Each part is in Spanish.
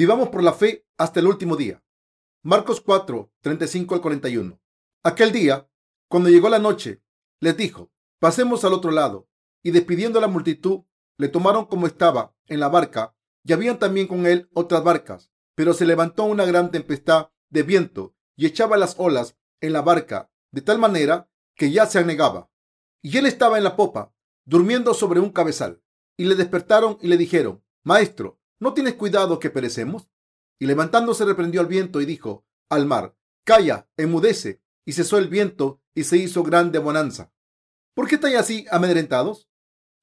Vivamos por la fe hasta el último día. Marcos 4, 35 al 41. Aquel día, cuando llegó la noche, les dijo, pasemos al otro lado. Y despidiendo a la multitud, le tomaron como estaba en la barca, y habían también con él otras barcas. Pero se levantó una gran tempestad de viento y echaba las olas en la barca, de tal manera que ya se anegaba. Y él estaba en la popa, durmiendo sobre un cabezal. Y le despertaron y le dijeron, Maestro, ¿no tienes cuidado que perecemos? Y levantándose reprendió al viento y dijo al mar, Calla, enmudece. Y cesó el viento y se hizo grande bonanza. ¿Por qué estáis así amedrentados?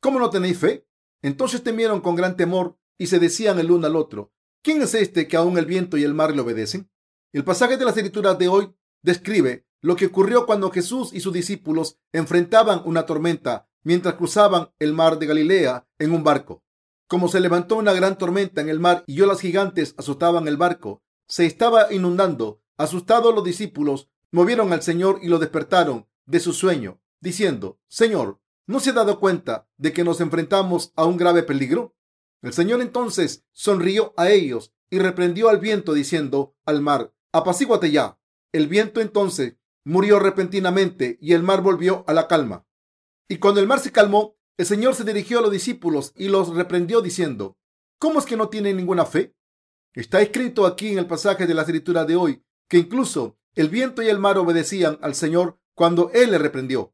¿Cómo no tenéis fe? Entonces temieron con gran temor y se decían el uno al otro, ¿quién es este que aún el viento y el mar le obedecen? El pasaje de las escrituras de hoy describe lo que ocurrió cuando Jesús y sus discípulos enfrentaban una tormenta mientras cruzaban el mar de Galilea en un barco. Como se levantó una gran tormenta en el mar y olas gigantes azotaban el barco, se estaba inundando. Asustados los discípulos movieron al Señor y lo despertaron de su sueño, diciendo, Señor, ¿no se ha dado cuenta de que nos enfrentamos a un grave peligro? El Señor entonces sonrió a ellos y reprendió al viento diciendo al mar, apacíguate ya. El viento entonces murió repentinamente y el mar volvió a la calma. Y cuando el mar se calmó, el Señor se dirigió a los discípulos y los reprendió diciendo, ¿cómo es que no tienen ninguna fe? Está escrito aquí en el pasaje de la escritura de hoy que incluso el viento y el mar obedecían al Señor cuando Él le reprendió.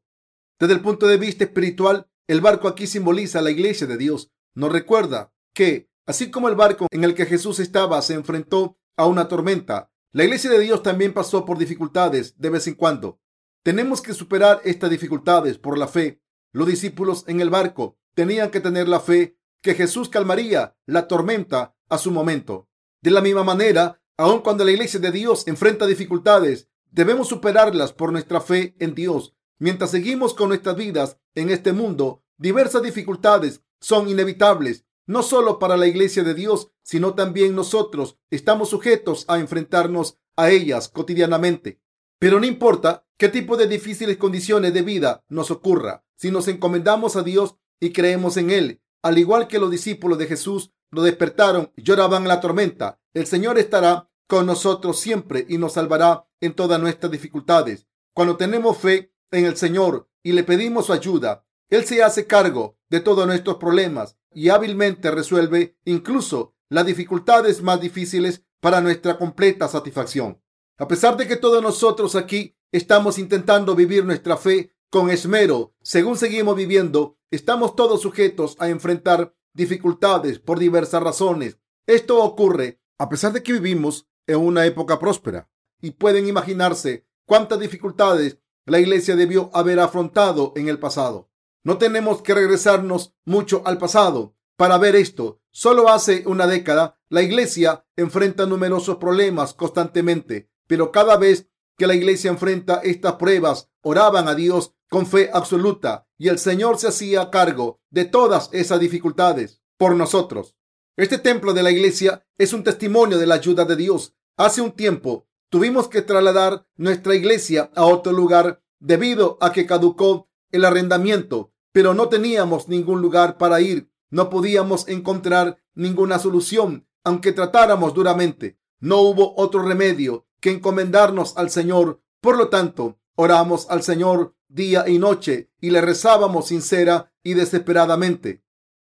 Desde el punto de vista espiritual, el barco aquí simboliza la iglesia de Dios. Nos recuerda que, así como el barco en el que Jesús estaba se enfrentó a una tormenta, la iglesia de Dios también pasó por dificultades de vez en cuando. Tenemos que superar estas dificultades por la fe. Los discípulos en el barco tenían que tener la fe que Jesús calmaría la tormenta a su momento. De la misma manera, aun cuando la iglesia de Dios enfrenta dificultades, debemos superarlas por nuestra fe en Dios. Mientras seguimos con nuestras vidas en este mundo, diversas dificultades son inevitables no solo para la iglesia de Dios, sino también nosotros estamos sujetos a enfrentarnos a ellas cotidianamente. Pero no importa qué tipo de difíciles condiciones de vida nos ocurra, si nos encomendamos a Dios y creemos en Él, al igual que los discípulos de Jesús lo despertaron y lloraban en la tormenta, el Señor estará con nosotros siempre y nos salvará en todas nuestras dificultades. Cuando tenemos fe en el Señor y le pedimos su ayuda, Él se hace cargo de todos nuestros problemas y hábilmente resuelve incluso las dificultades más difíciles para nuestra completa satisfacción. A pesar de que todos nosotros aquí estamos intentando vivir nuestra fe con esmero, según seguimos viviendo, estamos todos sujetos a enfrentar dificultades por diversas razones. Esto ocurre a pesar de que vivimos en una época próspera y pueden imaginarse cuántas dificultades la iglesia debió haber afrontado en el pasado. No tenemos que regresarnos mucho al pasado para ver esto. Solo hace una década la iglesia enfrenta numerosos problemas constantemente, pero cada vez que la iglesia enfrenta estas pruebas, oraban a Dios con fe absoluta y el Señor se hacía cargo de todas esas dificultades por nosotros. Este templo de la iglesia es un testimonio de la ayuda de Dios. Hace un tiempo tuvimos que trasladar nuestra iglesia a otro lugar debido a que caducó el arrendamiento pero no teníamos ningún lugar para ir. No podíamos encontrar ninguna solución, aunque tratáramos duramente. No hubo otro remedio que encomendarnos al Señor. Por lo tanto, oramos al Señor día y noche y le rezábamos sincera y desesperadamente.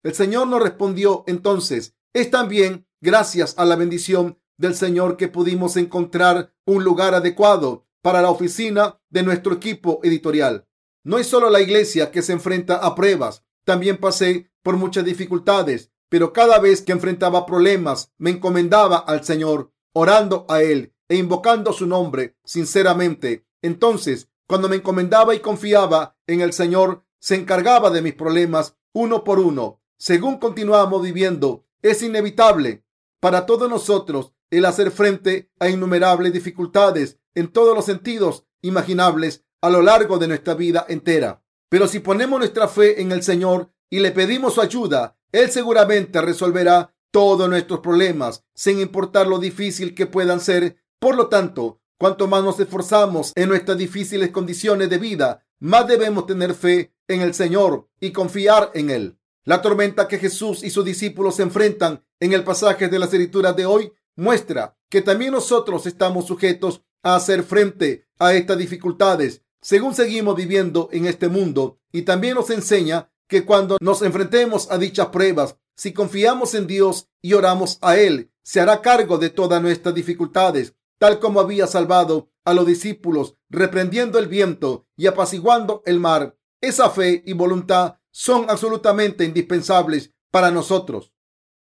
El Señor nos respondió entonces, es también gracias a la bendición del Señor que pudimos encontrar un lugar adecuado para la oficina de nuestro equipo editorial. No es solo la iglesia que se enfrenta a pruebas. También pasé por muchas dificultades, pero cada vez que enfrentaba problemas me encomendaba al Señor, orando a Él e invocando su nombre sinceramente. Entonces, cuando me encomendaba y confiaba en el Señor, se encargaba de mis problemas uno por uno. Según continuamos viviendo, es inevitable para todos nosotros el hacer frente a innumerables dificultades en todos los sentidos imaginables a lo largo de nuestra vida entera. Pero si ponemos nuestra fe en el Señor y le pedimos su ayuda, Él seguramente resolverá todos nuestros problemas, sin importar lo difícil que puedan ser. Por lo tanto, cuanto más nos esforzamos en nuestras difíciles condiciones de vida, más debemos tener fe en el Señor y confiar en Él. La tormenta que Jesús y sus discípulos se enfrentan en el pasaje de las escrituras de hoy muestra que también nosotros estamos sujetos a hacer frente a estas dificultades según seguimos viviendo en este mundo y también nos enseña que cuando nos enfrentemos a dichas pruebas, si confiamos en Dios y oramos a Él, se hará cargo de todas nuestras dificultades, tal como había salvado a los discípulos, reprendiendo el viento y apaciguando el mar. Esa fe y voluntad son absolutamente indispensables para nosotros.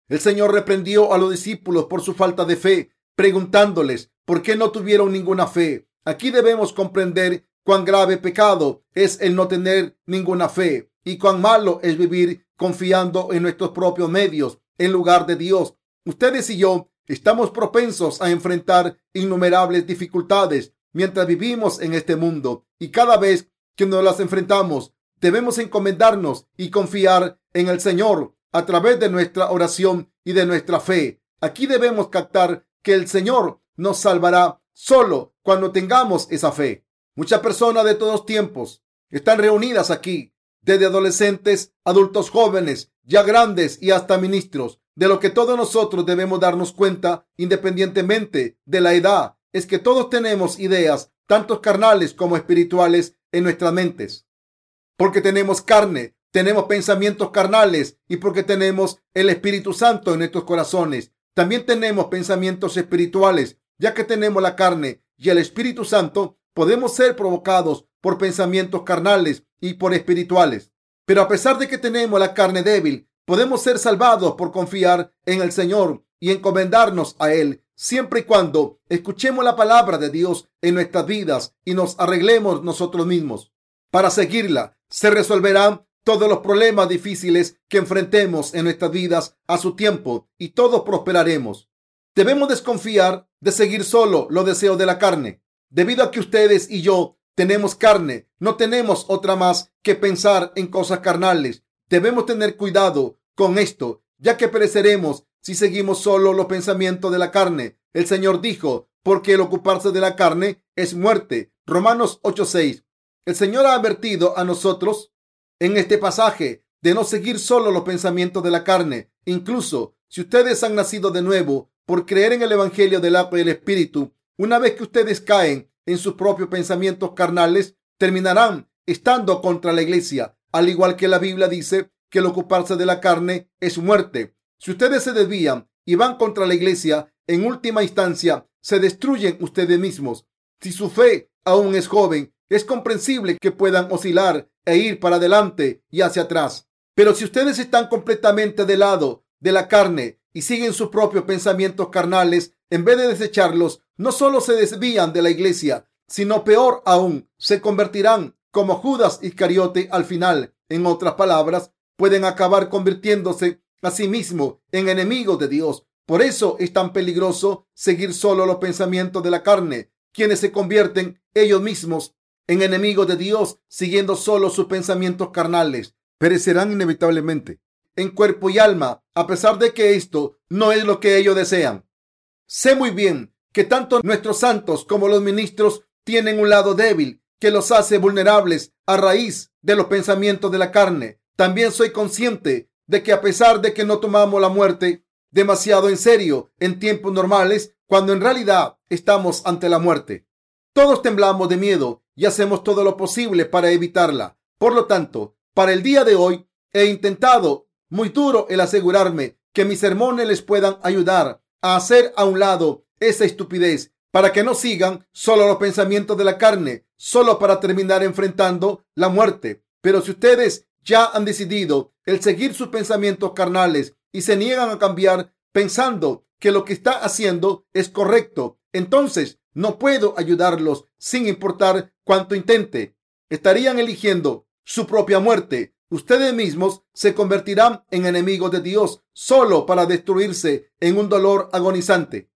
El Señor reprendió a los discípulos por su falta de fe, preguntándoles por qué no tuvieron ninguna fe. Aquí debemos comprender cuán grave pecado es el no tener ninguna fe y cuán malo es vivir confiando en nuestros propios medios en lugar de Dios. Ustedes y yo estamos propensos a enfrentar innumerables dificultades mientras vivimos en este mundo y cada vez que nos las enfrentamos debemos encomendarnos y confiar en el Señor a través de nuestra oración y de nuestra fe. Aquí debemos captar que el Señor nos salvará solo cuando tengamos esa fe. Muchas personas de todos tiempos están reunidas aquí, desde adolescentes, adultos jóvenes, ya grandes y hasta ministros. De lo que todos nosotros debemos darnos cuenta, independientemente de la edad, es que todos tenemos ideas, tanto carnales como espirituales, en nuestras mentes. Porque tenemos carne, tenemos pensamientos carnales y porque tenemos el Espíritu Santo en nuestros corazones. También tenemos pensamientos espirituales, ya que tenemos la carne y el Espíritu Santo podemos ser provocados por pensamientos carnales y por espirituales. Pero a pesar de que tenemos la carne débil, podemos ser salvados por confiar en el Señor y encomendarnos a Él, siempre y cuando escuchemos la palabra de Dios en nuestras vidas y nos arreglemos nosotros mismos. Para seguirla, se resolverán todos los problemas difíciles que enfrentemos en nuestras vidas a su tiempo y todos prosperaremos. Debemos desconfiar de seguir solo los deseos de la carne. Debido a que ustedes y yo tenemos carne, no tenemos otra más que pensar en cosas carnales. Debemos tener cuidado con esto, ya que pereceremos si seguimos solo los pensamientos de la carne. El Señor dijo, porque el ocuparse de la carne es muerte. Romanos 8:6. El Señor ha advertido a nosotros en este pasaje de no seguir solo los pensamientos de la carne. Incluso si ustedes han nacido de nuevo por creer en el Evangelio del agua y el Espíritu, una vez que ustedes caen en sus propios pensamientos carnales, terminarán estando contra la iglesia, al igual que la Biblia dice que el ocuparse de la carne es muerte. Si ustedes se desvían y van contra la iglesia, en última instancia se destruyen ustedes mismos. Si su fe aún es joven, es comprensible que puedan oscilar e ir para adelante y hacia atrás. Pero si ustedes están completamente del lado de la carne y siguen sus propios pensamientos carnales, en vez de desecharlos, no solo se desvían de la iglesia, sino peor aún, se convertirán como Judas Iscariote al final. En otras palabras, pueden acabar convirtiéndose a sí mismo en enemigos de Dios. Por eso es tan peligroso seguir solo los pensamientos de la carne, quienes se convierten ellos mismos en enemigos de Dios, siguiendo solo sus pensamientos carnales, perecerán inevitablemente en cuerpo y alma, a pesar de que esto no es lo que ellos desean. Sé muy bien que tanto nuestros santos como los ministros tienen un lado débil que los hace vulnerables a raíz de los pensamientos de la carne. También soy consciente de que a pesar de que no tomamos la muerte demasiado en serio en tiempos normales, cuando en realidad estamos ante la muerte, todos temblamos de miedo y hacemos todo lo posible para evitarla. Por lo tanto, para el día de hoy he intentado muy duro el asegurarme que mis sermones les puedan ayudar a hacer a un lado esa estupidez para que no sigan solo los pensamientos de la carne, solo para terminar enfrentando la muerte. Pero si ustedes ya han decidido el seguir sus pensamientos carnales y se niegan a cambiar pensando que lo que está haciendo es correcto, entonces no puedo ayudarlos sin importar cuánto intente. Estarían eligiendo su propia muerte Ustedes mismos se convertirán en enemigos de Dios solo para destruirse en un dolor agonizante.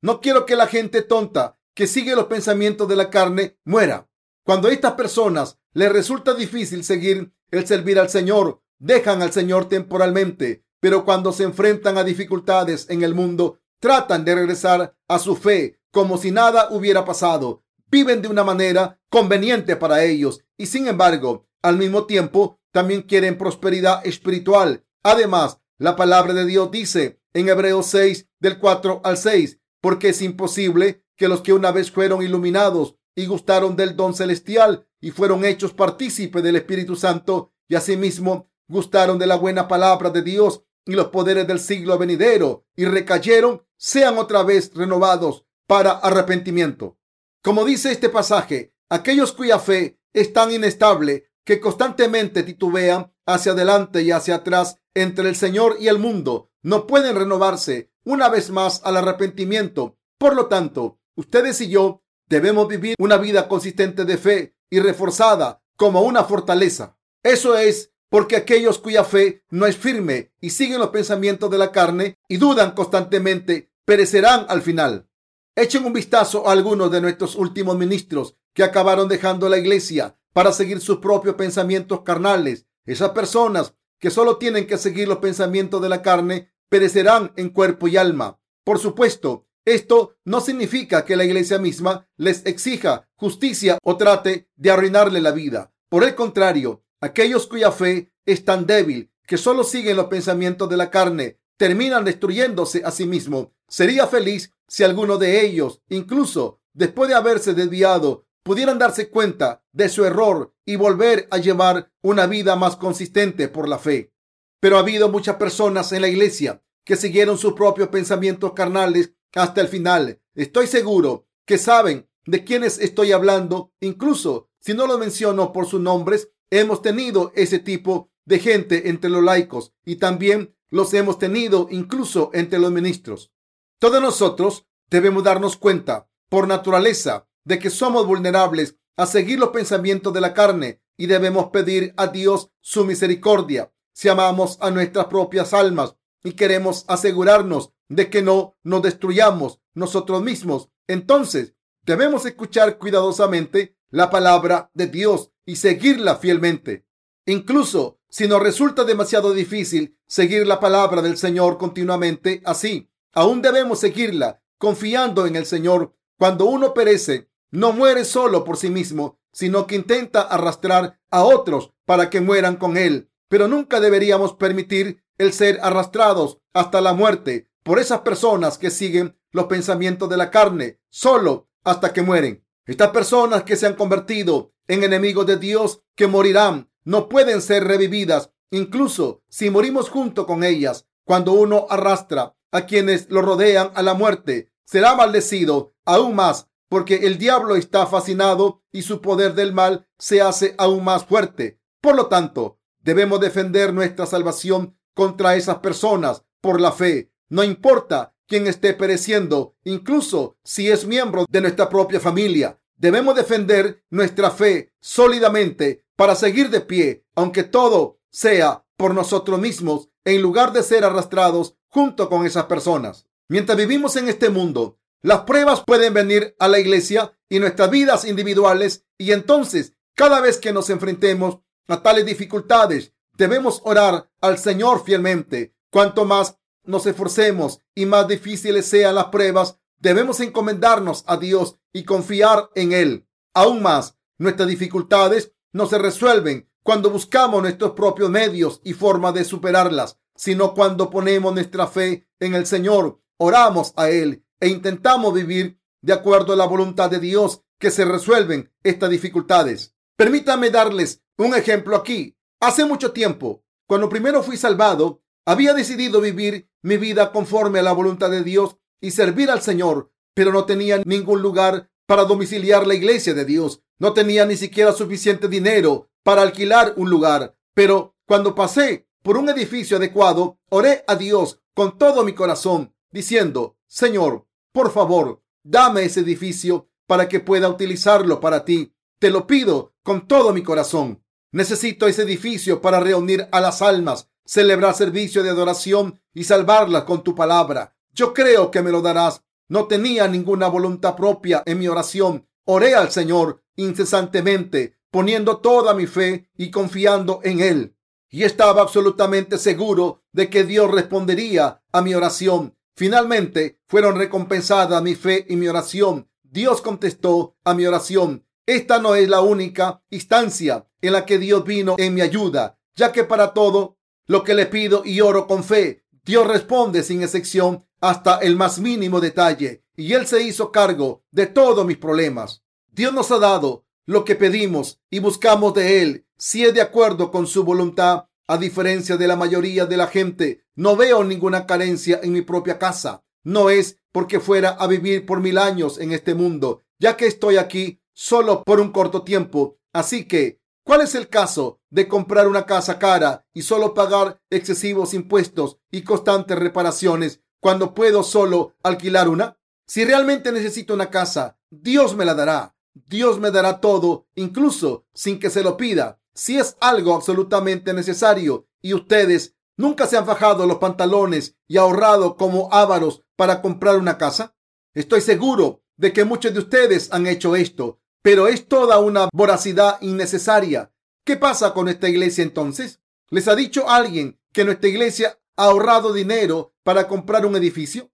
No quiero que la gente tonta que sigue los pensamientos de la carne muera. Cuando a estas personas les resulta difícil seguir el servir al Señor, dejan al Señor temporalmente, pero cuando se enfrentan a dificultades en el mundo, tratan de regresar a su fe como si nada hubiera pasado. Viven de una manera conveniente para ellos y sin embargo, al mismo tiempo, también quieren prosperidad espiritual. Además, la palabra de Dios dice en Hebreos 6, del 4 al 6, porque es imposible que los que una vez fueron iluminados y gustaron del don celestial y fueron hechos partícipes del Espíritu Santo y asimismo gustaron de la buena palabra de Dios y los poderes del siglo venidero y recayeron, sean otra vez renovados para arrepentimiento. Como dice este pasaje, aquellos cuya fe es tan inestable que constantemente titubean hacia adelante y hacia atrás entre el Señor y el mundo, no pueden renovarse una vez más al arrepentimiento. Por lo tanto, ustedes y yo debemos vivir una vida consistente de fe y reforzada como una fortaleza. Eso es porque aquellos cuya fe no es firme y siguen los pensamientos de la carne y dudan constantemente, perecerán al final. Echen un vistazo a algunos de nuestros últimos ministros que acabaron dejando la iglesia para seguir sus propios pensamientos carnales. Esas personas que solo tienen que seguir los pensamientos de la carne perecerán en cuerpo y alma. Por supuesto, esto no significa que la iglesia misma les exija justicia o trate de arruinarle la vida. Por el contrario, aquellos cuya fe es tan débil que solo siguen los pensamientos de la carne terminan destruyéndose a sí mismos. Sería feliz si alguno de ellos, incluso después de haberse desviado, pudieran darse cuenta de su error y volver a llevar una vida más consistente por la fe. Pero ha habido muchas personas en la iglesia que siguieron sus propios pensamientos carnales hasta el final. Estoy seguro que saben de quiénes estoy hablando. Incluso si no lo menciono por sus nombres, hemos tenido ese tipo de gente entre los laicos y también los hemos tenido incluso entre los ministros. Todos nosotros debemos darnos cuenta por naturaleza de que somos vulnerables a seguir los pensamientos de la carne y debemos pedir a Dios su misericordia. Si amamos a nuestras propias almas y queremos asegurarnos de que no nos destruyamos nosotros mismos, entonces debemos escuchar cuidadosamente la palabra de Dios y seguirla fielmente. Incluso si nos resulta demasiado difícil seguir la palabra del Señor continuamente así, aún debemos seguirla confiando en el Señor. Cuando uno perece, no muere solo por sí mismo, sino que intenta arrastrar a otros para que mueran con él. Pero nunca deberíamos permitir el ser arrastrados hasta la muerte por esas personas que siguen los pensamientos de la carne solo hasta que mueren. Estas personas que se han convertido en enemigos de Dios, que morirán, no pueden ser revividas, incluso si morimos junto con ellas. Cuando uno arrastra a quienes lo rodean a la muerte, será maldecido aún más, porque el diablo está fascinado y su poder del mal se hace aún más fuerte. Por lo tanto, debemos defender nuestra salvación contra esas personas por la fe. No importa quién esté pereciendo, incluso si es miembro de nuestra propia familia. Debemos defender nuestra fe sólidamente para seguir de pie, aunque todo sea por nosotros mismos, en lugar de ser arrastrados junto con esas personas. Mientras vivimos en este mundo, las pruebas pueden venir a la iglesia y nuestras vidas individuales y entonces, cada vez que nos enfrentemos a tales dificultades, Debemos orar al Señor fielmente. Cuanto más nos esforcemos y más difíciles sean las pruebas, debemos encomendarnos a Dios y confiar en Él. Aún más, nuestras dificultades no se resuelven cuando buscamos nuestros propios medios y formas de superarlas, sino cuando ponemos nuestra fe en el Señor, oramos a Él e intentamos vivir de acuerdo a la voluntad de Dios que se resuelven estas dificultades. Permítame darles un ejemplo aquí. Hace mucho tiempo, cuando primero fui salvado, había decidido vivir mi vida conforme a la voluntad de Dios y servir al Señor, pero no tenía ningún lugar para domiciliar la iglesia de Dios. No tenía ni siquiera suficiente dinero para alquilar un lugar. Pero cuando pasé por un edificio adecuado, oré a Dios con todo mi corazón, diciendo, Señor, por favor, dame ese edificio para que pueda utilizarlo para ti. Te lo pido con todo mi corazón. Necesito ese edificio para reunir a las almas, celebrar servicio de adoración y salvarlas con tu palabra. Yo creo que me lo darás. No tenía ninguna voluntad propia en mi oración. Oré al Señor incesantemente, poniendo toda mi fe y confiando en Él. Y estaba absolutamente seguro de que Dios respondería a mi oración. Finalmente fueron recompensadas mi fe y mi oración. Dios contestó a mi oración esta no es la única instancia en la que Dios vino en mi ayuda, ya que para todo lo que le pido y oro con fe, Dios responde sin excepción hasta el más mínimo detalle y Él se hizo cargo de todos mis problemas. Dios nos ha dado lo que pedimos y buscamos de Él si es de acuerdo con su voluntad. A diferencia de la mayoría de la gente, no veo ninguna carencia en mi propia casa. No es porque fuera a vivir por mil años en este mundo, ya que estoy aquí solo por un corto tiempo. Así que, ¿cuál es el caso de comprar una casa cara y solo pagar excesivos impuestos y constantes reparaciones cuando puedo solo alquilar una? Si realmente necesito una casa, Dios me la dará. Dios me dará todo, incluso sin que se lo pida, si es algo absolutamente necesario. Y ustedes nunca se han fajado los pantalones y ahorrado como ávaros para comprar una casa. Estoy seguro de que muchos de ustedes han hecho esto, pero es toda una voracidad innecesaria. ¿Qué pasa con esta iglesia entonces? ¿Les ha dicho alguien que nuestra iglesia ha ahorrado dinero para comprar un edificio?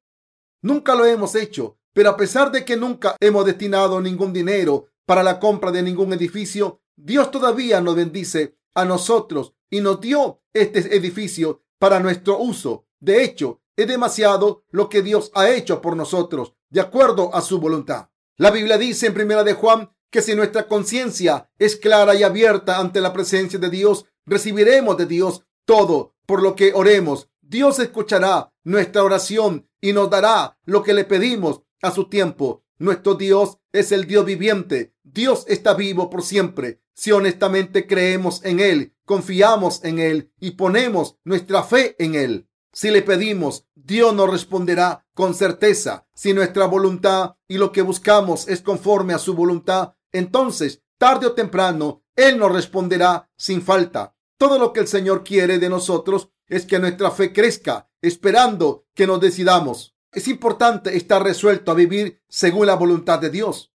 Nunca lo hemos hecho, pero a pesar de que nunca hemos destinado ningún dinero para la compra de ningún edificio, Dios todavía nos bendice a nosotros y nos dio este edificio para nuestro uso. De hecho, es demasiado lo que Dios ha hecho por nosotros, de acuerdo a su voluntad. La Biblia dice en primera de Juan que si nuestra conciencia es clara y abierta ante la presencia de Dios, recibiremos de Dios todo por lo que oremos. Dios escuchará nuestra oración y nos dará lo que le pedimos a su tiempo. Nuestro Dios es el Dios viviente. Dios está vivo por siempre. Si honestamente creemos en Él, confiamos en Él y ponemos nuestra fe en Él. Si le pedimos, Dios nos responderá con certeza. Si nuestra voluntad y lo que buscamos es conforme a su voluntad, entonces, tarde o temprano, Él nos responderá sin falta. Todo lo que el Señor quiere de nosotros es que nuestra fe crezca, esperando que nos decidamos. Es importante estar resuelto a vivir según la voluntad de Dios.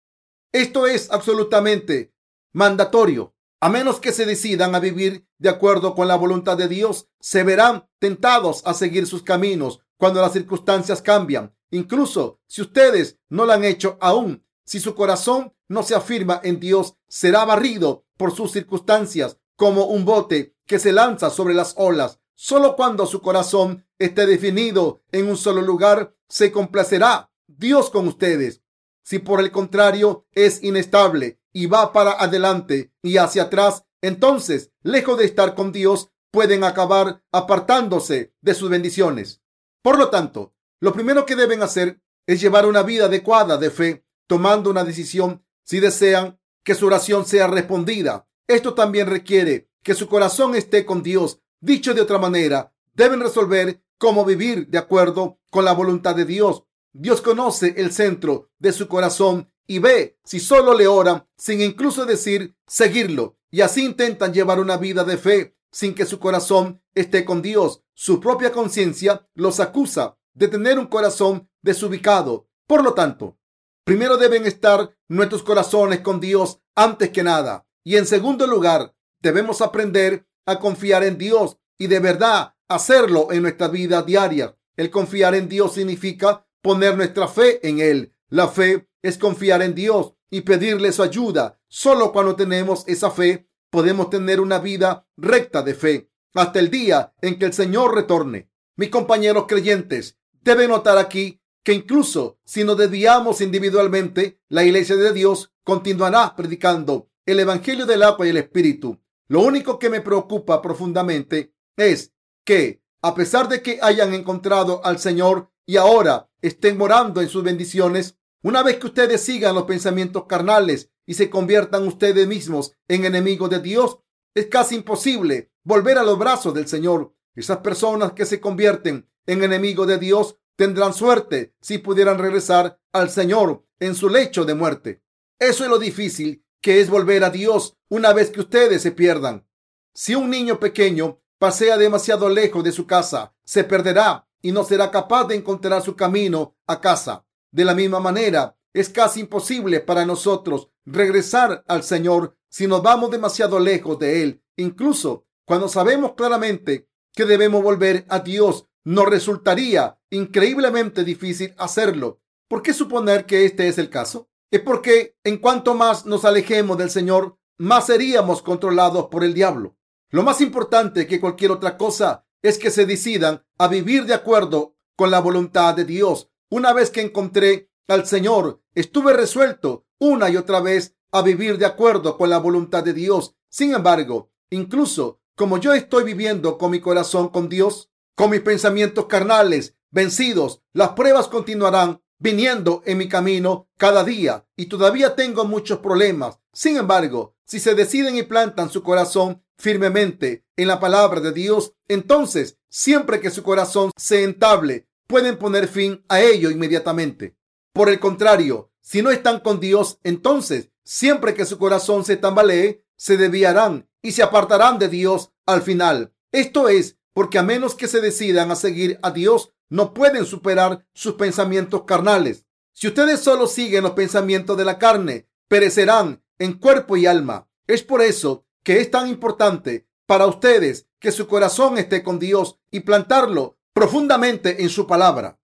Esto es absolutamente mandatorio. A menos que se decidan a vivir de acuerdo con la voluntad de Dios, se verán tentados a seguir sus caminos cuando las circunstancias cambian. Incluso si ustedes no lo han hecho aún, si su corazón no se afirma en Dios, será barrido por sus circunstancias como un bote que se lanza sobre las olas. Solo cuando su corazón esté definido en un solo lugar, se complacerá Dios con ustedes. Si por el contrario es inestable y va para adelante y hacia atrás, entonces, lejos de estar con Dios, pueden acabar apartándose de sus bendiciones. Por lo tanto, lo primero que deben hacer es llevar una vida adecuada de fe, tomando una decisión si desean que su oración sea respondida. Esto también requiere que su corazón esté con Dios Dicho de otra manera, deben resolver cómo vivir de acuerdo con la voluntad de Dios. Dios conoce el centro de su corazón y ve si solo le oran sin incluso decir seguirlo. Y así intentan llevar una vida de fe sin que su corazón esté con Dios. Su propia conciencia los acusa de tener un corazón desubicado. Por lo tanto, primero deben estar nuestros corazones con Dios antes que nada. Y en segundo lugar, debemos aprender a confiar en Dios y de verdad hacerlo en nuestra vida diaria. El confiar en Dios significa poner nuestra fe en Él. La fe es confiar en Dios y pedirle su ayuda. Solo cuando tenemos esa fe podemos tener una vida recta de fe hasta el día en que el Señor retorne. Mis compañeros creyentes deben notar aquí que incluso si nos desviamos individualmente, la iglesia de Dios continuará predicando el Evangelio del agua y el Espíritu. Lo único que me preocupa profundamente es que, a pesar de que hayan encontrado al Señor y ahora estén morando en sus bendiciones, una vez que ustedes sigan los pensamientos carnales y se conviertan ustedes mismos en enemigos de Dios, es casi imposible volver a los brazos del Señor. Esas personas que se convierten en enemigos de Dios tendrán suerte si pudieran regresar al Señor en su lecho de muerte. Eso es lo difícil que es volver a Dios una vez que ustedes se pierdan. Si un niño pequeño pasea demasiado lejos de su casa, se perderá y no será capaz de encontrar su camino a casa. De la misma manera, es casi imposible para nosotros regresar al Señor si nos vamos demasiado lejos de Él. Incluso cuando sabemos claramente que debemos volver a Dios, nos resultaría increíblemente difícil hacerlo. ¿Por qué suponer que este es el caso? es porque en cuanto más nos alejemos del Señor, más seríamos controlados por el diablo. Lo más importante que cualquier otra cosa es que se decidan a vivir de acuerdo con la voluntad de Dios. Una vez que encontré al Señor, estuve resuelto una y otra vez a vivir de acuerdo con la voluntad de Dios. Sin embargo, incluso como yo estoy viviendo con mi corazón con Dios, con mis pensamientos carnales vencidos, las pruebas continuarán viniendo en mi camino cada día y todavía tengo muchos problemas. Sin embargo, si se deciden y plantan su corazón firmemente en la palabra de Dios, entonces, siempre que su corazón se entable, pueden poner fin a ello inmediatamente. Por el contrario, si no están con Dios, entonces, siempre que su corazón se tambalee, se desviarán y se apartarán de Dios al final. Esto es porque a menos que se decidan a seguir a Dios, no pueden superar sus pensamientos carnales. Si ustedes solo siguen los pensamientos de la carne, perecerán en cuerpo y alma. Es por eso que es tan importante para ustedes que su corazón esté con Dios y plantarlo profundamente en su palabra.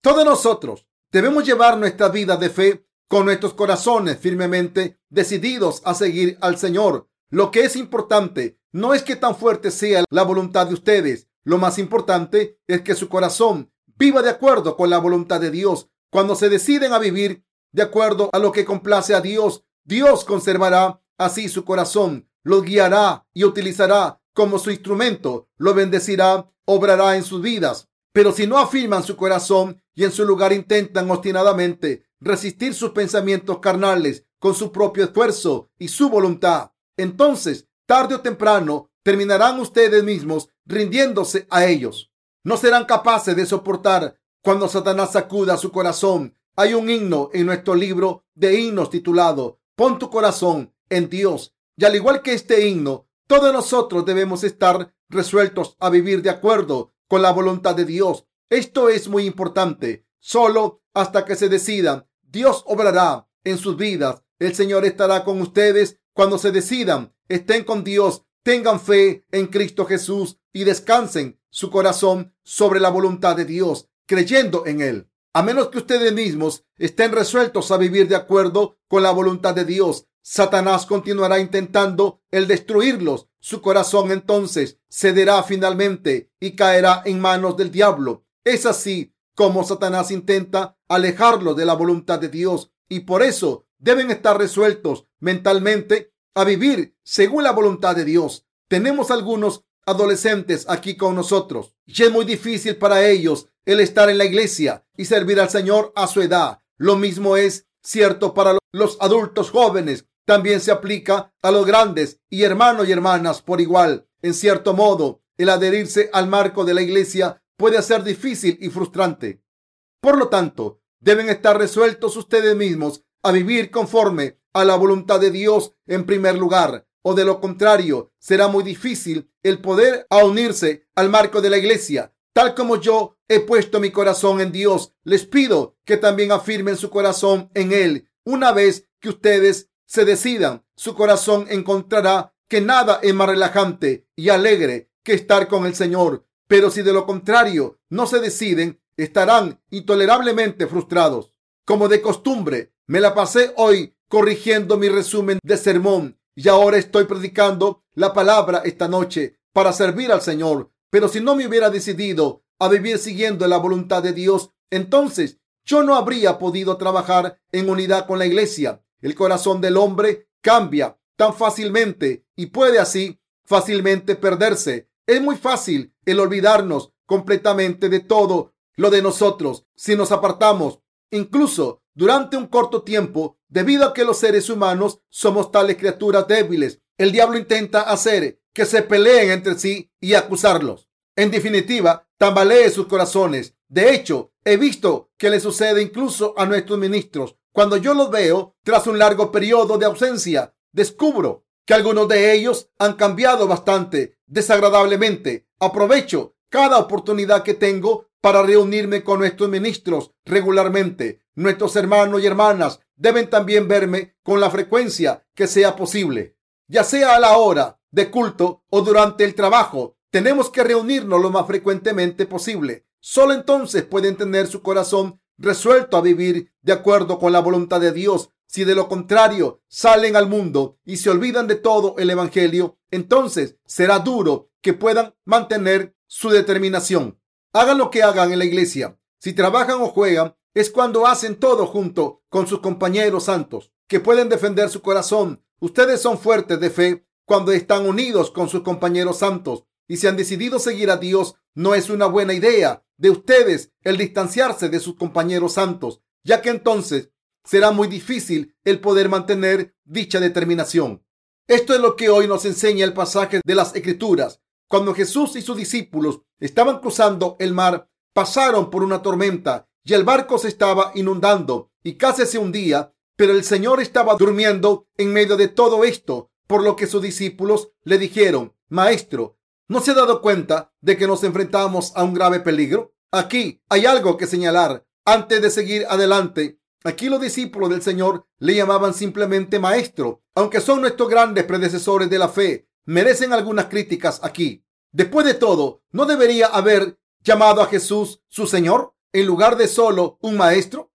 Todos nosotros debemos llevar nuestra vida de fe con nuestros corazones firmemente decididos a seguir al Señor. Lo que es importante no es que tan fuerte sea la voluntad de ustedes, lo más importante es que su corazón viva de acuerdo con la voluntad de Dios. Cuando se deciden a vivir de acuerdo a lo que complace a Dios, Dios conservará así su corazón, lo guiará y utilizará como su instrumento, lo bendecirá, obrará en sus vidas. Pero si no afirman su corazón y en su lugar intentan obstinadamente resistir sus pensamientos carnales con su propio esfuerzo y su voluntad, entonces, tarde o temprano, terminarán ustedes mismos rindiéndose a ellos. No serán capaces de soportar cuando Satanás sacuda su corazón. Hay un himno en nuestro libro de himnos titulado Pon tu corazón en Dios. Y al igual que este himno, todos nosotros debemos estar resueltos a vivir de acuerdo con la voluntad de Dios. Esto es muy importante. Solo hasta que se decidan, Dios obrará en sus vidas. El Señor estará con ustedes cuando se decidan. Estén con Dios tengan fe en Cristo Jesús y descansen su corazón sobre la voluntad de Dios, creyendo en Él. A menos que ustedes mismos estén resueltos a vivir de acuerdo con la voluntad de Dios, Satanás continuará intentando el destruirlos. Su corazón entonces cederá finalmente y caerá en manos del diablo. Es así como Satanás intenta alejarlo de la voluntad de Dios y por eso deben estar resueltos mentalmente a vivir según la voluntad de Dios. Tenemos algunos adolescentes aquí con nosotros y es muy difícil para ellos el estar en la iglesia y servir al Señor a su edad. Lo mismo es cierto para los adultos jóvenes. También se aplica a los grandes y hermanos y hermanas por igual. En cierto modo, el adherirse al marco de la iglesia puede ser difícil y frustrante. Por lo tanto, deben estar resueltos ustedes mismos a vivir conforme a la voluntad de Dios en primer lugar, o de lo contrario, será muy difícil el poder unirse al marco de la iglesia. Tal como yo he puesto mi corazón en Dios, les pido que también afirmen su corazón en Él. Una vez que ustedes se decidan, su corazón encontrará que nada es más relajante y alegre que estar con el Señor. Pero si de lo contrario no se deciden, estarán intolerablemente frustrados. Como de costumbre, me la pasé hoy corrigiendo mi resumen de sermón y ahora estoy predicando la palabra esta noche para servir al Señor. Pero si no me hubiera decidido a vivir siguiendo la voluntad de Dios, entonces yo no habría podido trabajar en unidad con la iglesia. El corazón del hombre cambia tan fácilmente y puede así fácilmente perderse. Es muy fácil el olvidarnos completamente de todo lo de nosotros si nos apartamos, incluso durante un corto tiempo debido a que los seres humanos somos tales criaturas débiles. El diablo intenta hacer que se peleen entre sí y acusarlos. En definitiva, tambalee sus corazones. De hecho, he visto que le sucede incluso a nuestros ministros. Cuando yo los veo tras un largo periodo de ausencia, descubro que algunos de ellos han cambiado bastante desagradablemente. Aprovecho cada oportunidad que tengo para reunirme con nuestros ministros regularmente. Nuestros hermanos y hermanas deben también verme con la frecuencia que sea posible, ya sea a la hora de culto o durante el trabajo. Tenemos que reunirnos lo más frecuentemente posible. Solo entonces pueden tener su corazón resuelto a vivir de acuerdo con la voluntad de Dios. Si de lo contrario salen al mundo y se olvidan de todo el Evangelio, entonces será duro que puedan mantener su determinación. Hagan lo que hagan en la iglesia. Si trabajan o juegan, es cuando hacen todo junto con sus compañeros santos, que pueden defender su corazón. Ustedes son fuertes de fe cuando están unidos con sus compañeros santos y si han decidido seguir a Dios, no es una buena idea de ustedes el distanciarse de sus compañeros santos, ya que entonces será muy difícil el poder mantener dicha determinación. Esto es lo que hoy nos enseña el pasaje de las Escrituras. Cuando Jesús y sus discípulos estaban cruzando el mar, pasaron por una tormenta y el barco se estaba inundando y casi se hundía, pero el Señor estaba durmiendo en medio de todo esto, por lo que sus discípulos le dijeron, Maestro, ¿no se ha dado cuenta de que nos enfrentamos a un grave peligro? Aquí hay algo que señalar. Antes de seguir adelante, aquí los discípulos del Señor le llamaban simplemente Maestro, aunque son nuestros grandes predecesores de la fe. Merecen algunas críticas aquí. Después de todo, ¿no debería haber llamado a Jesús su Señor en lugar de solo un Maestro?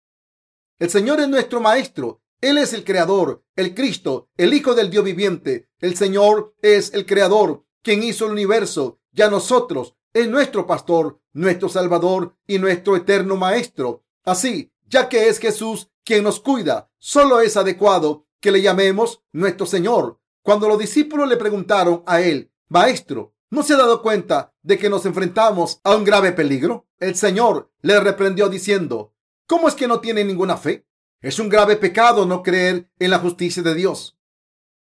El Señor es nuestro Maestro. Él es el Creador, el Cristo, el Hijo del Dios viviente. El Señor es el Creador, quien hizo el universo. Ya nosotros es nuestro Pastor, nuestro Salvador y nuestro eterno Maestro. Así, ya que es Jesús quien nos cuida, solo es adecuado que le llamemos nuestro Señor. Cuando los discípulos le preguntaron a él, Maestro, ¿no se ha dado cuenta de que nos enfrentamos a un grave peligro? El Señor le reprendió diciendo, ¿cómo es que no tiene ninguna fe? Es un grave pecado no creer en la justicia de Dios.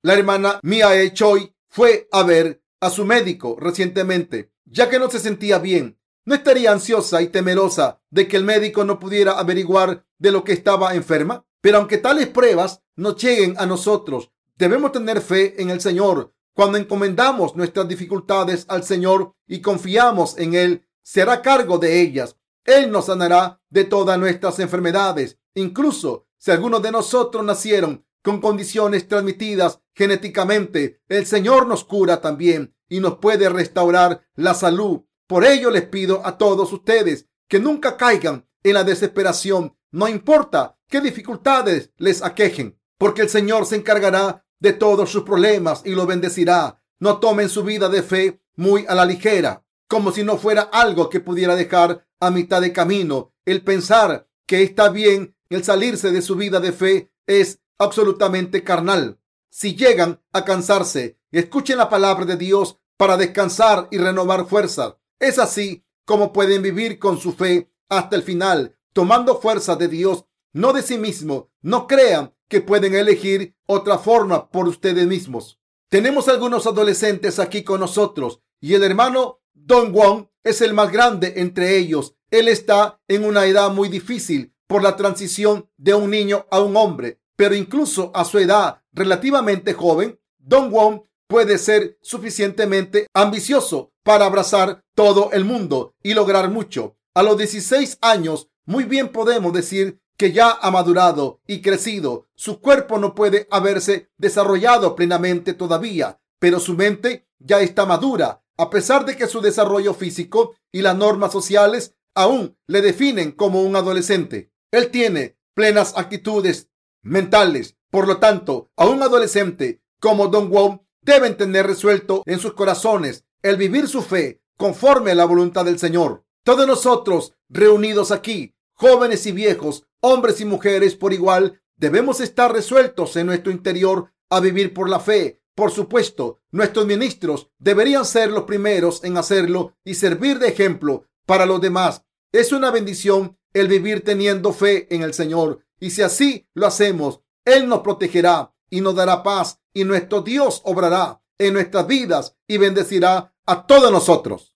La hermana Mia Choi fue a ver a su médico recientemente, ya que no se sentía bien. ¿No estaría ansiosa y temerosa de que el médico no pudiera averiguar de lo que estaba enferma? Pero aunque tales pruebas no lleguen a nosotros, Debemos tener fe en el Señor. Cuando encomendamos nuestras dificultades al Señor y confiamos en Él, será cargo de ellas. Él nos sanará de todas nuestras enfermedades. Incluso si algunos de nosotros nacieron con condiciones transmitidas genéticamente, el Señor nos cura también y nos puede restaurar la salud. Por ello les pido a todos ustedes que nunca caigan en la desesperación, no importa qué dificultades les aquejen, porque el Señor se encargará de todos sus problemas y lo bendecirá. No tomen su vida de fe muy a la ligera, como si no fuera algo que pudiera dejar a mitad de camino. El pensar que está bien el salirse de su vida de fe es absolutamente carnal. Si llegan a cansarse, escuchen la palabra de Dios para descansar y renovar fuerzas. Es así como pueden vivir con su fe hasta el final, tomando fuerza de Dios, no de sí mismo. No crean que pueden elegir otra forma por ustedes mismos. Tenemos algunos adolescentes aquí con nosotros y el hermano Don Wong es el más grande entre ellos. Él está en una edad muy difícil por la transición de un niño a un hombre, pero incluso a su edad relativamente joven, Don Wong puede ser suficientemente ambicioso para abrazar todo el mundo y lograr mucho. A los 16 años, muy bien podemos decir que ya ha madurado y crecido. Su cuerpo no puede haberse desarrollado plenamente todavía, pero su mente ya está madura, a pesar de que su desarrollo físico y las normas sociales aún le definen como un adolescente. Él tiene plenas actitudes mentales. Por lo tanto, a un adolescente como Don Wong deben tener resuelto en sus corazones el vivir su fe conforme a la voluntad del Señor. Todos nosotros reunidos aquí, jóvenes y viejos, hombres y mujeres por igual, debemos estar resueltos en nuestro interior a vivir por la fe. Por supuesto, nuestros ministros deberían ser los primeros en hacerlo y servir de ejemplo para los demás. Es una bendición el vivir teniendo fe en el Señor. Y si así lo hacemos, Él nos protegerá y nos dará paz y nuestro Dios obrará en nuestras vidas y bendecirá a todos nosotros.